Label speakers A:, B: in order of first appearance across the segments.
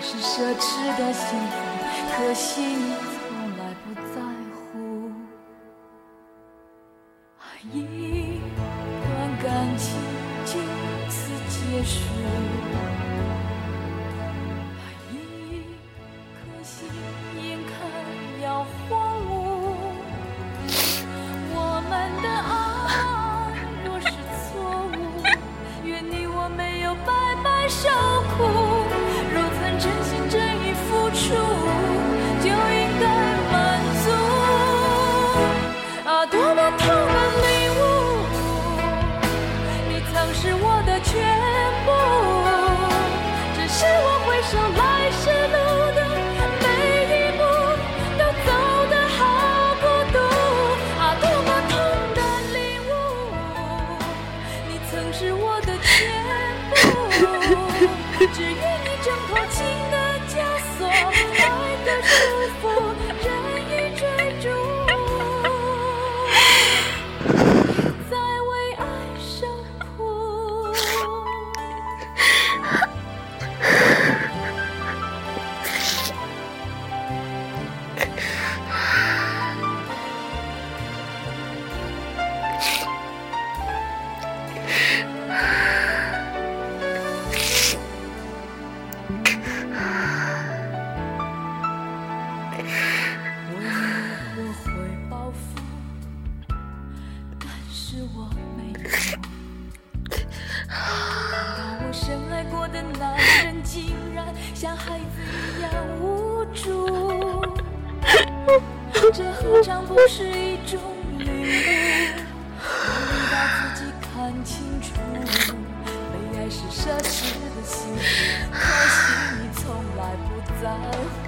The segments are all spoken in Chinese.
A: 是奢侈的幸福，可惜的男人竟然像孩子一样无助，这何尝不是一种领悟？让你把自己看清楚，被爱是奢侈的幸福，可惜你从来不在乎。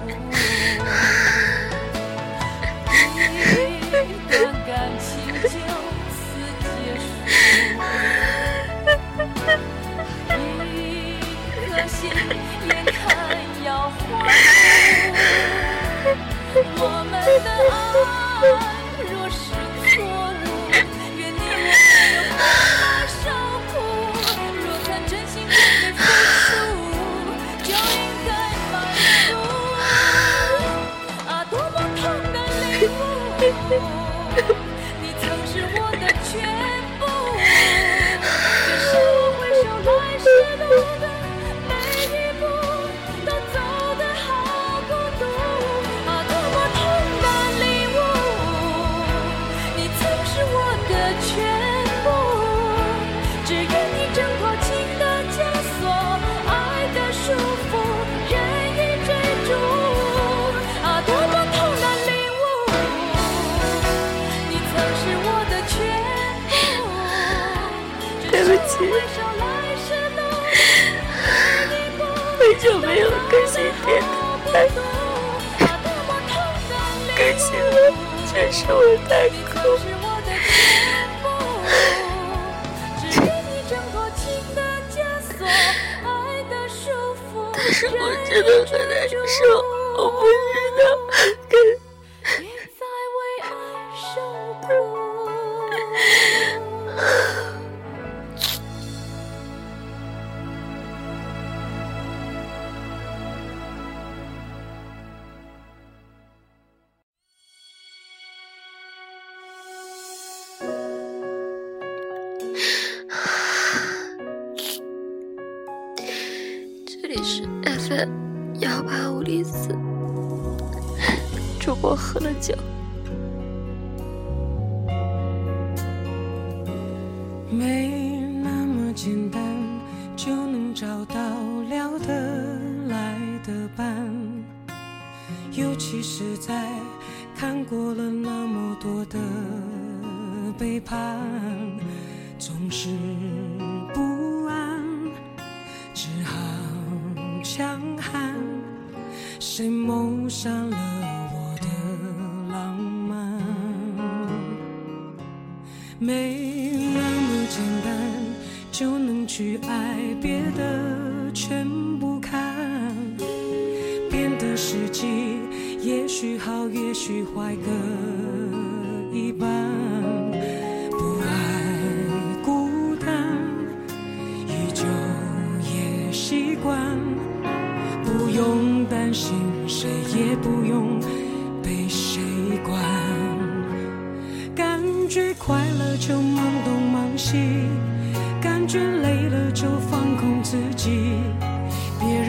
A: 你曾是我的全我
B: 太
A: 你
B: 苦
A: 曾。是我的全部，只愿你挣脱情的枷锁，爱的束缚，
B: 但是我真的很难受，我不知道该幺八五零四，主播喝了酒。
C: 没那么简单就能找到聊得来的伴，尤其是在看过了那么多的背叛，总是不安，只好强悍。谁谋杀了我的浪漫？没那么简单就能去爱，别的全不看。变的时机，也许好，也许坏，各一半。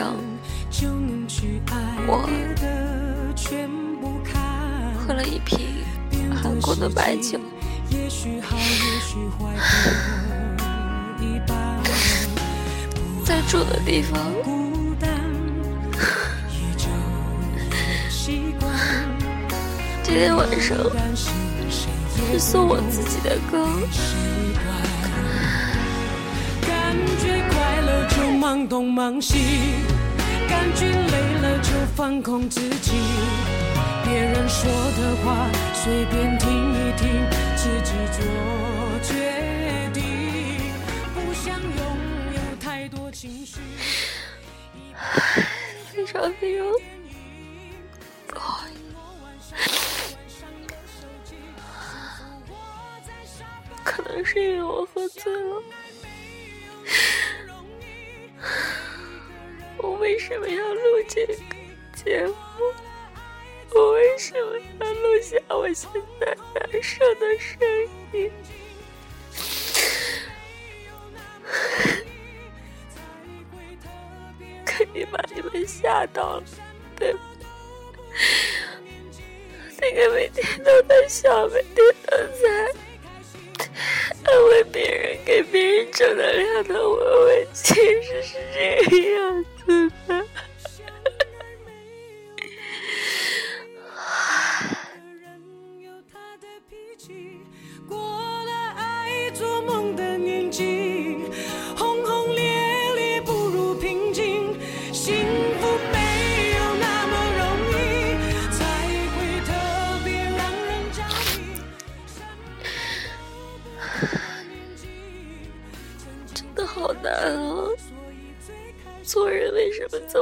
B: 上
C: 就能去爱
B: 我
C: 别的全不看
B: 喝了一瓶韩国的白酒，
C: 也许好，也许坏各一半。
B: 在住的地方。今天晚上是送我自己的歌，
C: 忙东忙西，感觉累了就放空自己。别人说的话随便听一听，自己做决定。不想拥有太多情绪。
B: 非常非常不好意思，可能是因为我喝醉了。为什么要录这个节目？我为什么要录下我现在难受的声音？肯定把你们吓到了，对吧？那个每天都在笑，每天都在安慰别人、给别人正能量的我，我其实是这个样子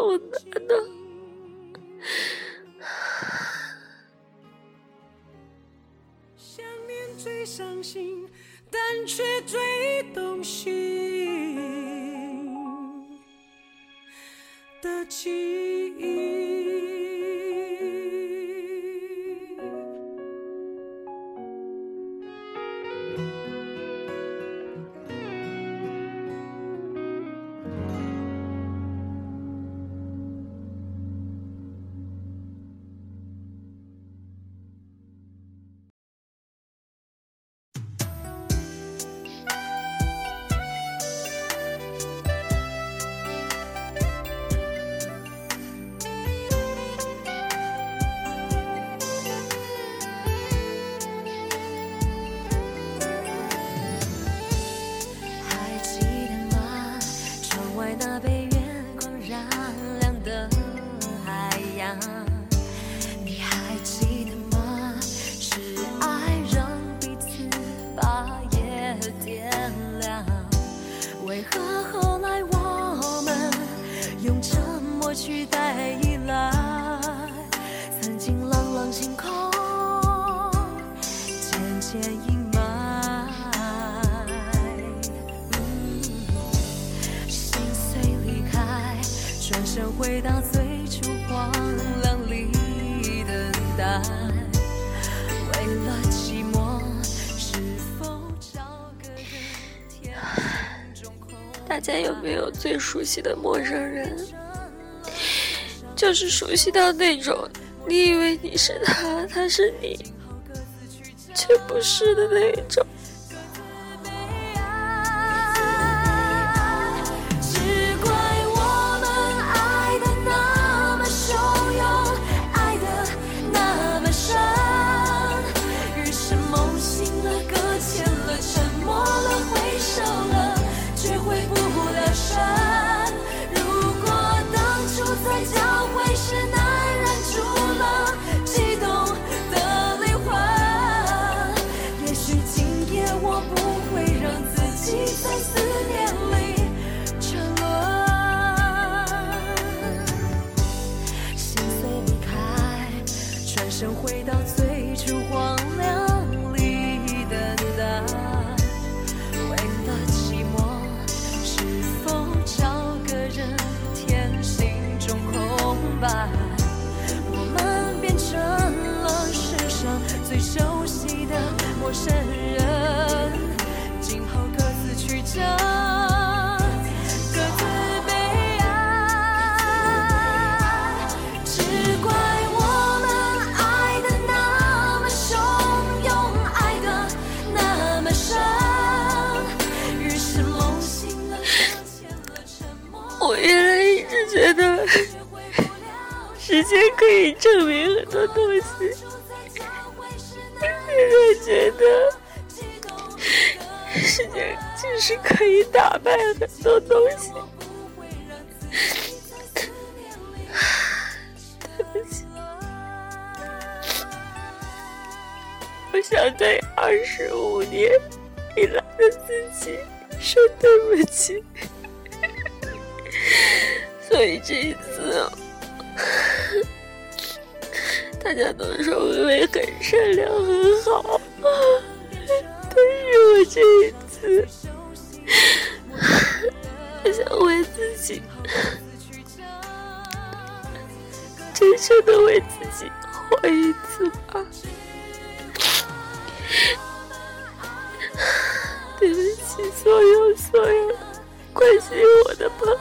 B: 为什么这么难呢？
C: 想念最伤心，但却最动心
D: 你还记得吗？是爱让彼此把夜点亮。为何后来我们用沉默取代依赖？曾经朗朗星空渐渐阴霾。心碎离开，转身回到最
B: 大家有没有最熟悉的陌生人？就是熟悉到那种，你以为你是他，他是你，却不是的那一种。
D: 我们变成了世上最熟悉的陌生人，今后各自去找，各自悲哀。只怪我们爱的那么汹涌，爱的那么深，于是梦醒了，搁浅了，沉默了。
B: 我原来一直觉得时间可以证明很多东西，现在觉得时间其实可以打败很多东西。对不起，我想对二十五年以来的自己说对不起。所以这一次，大家都说微微很善良很好，但是我这一次，我想为自己，真正的为自己活一次吧。对不起，所有所有关心我的朋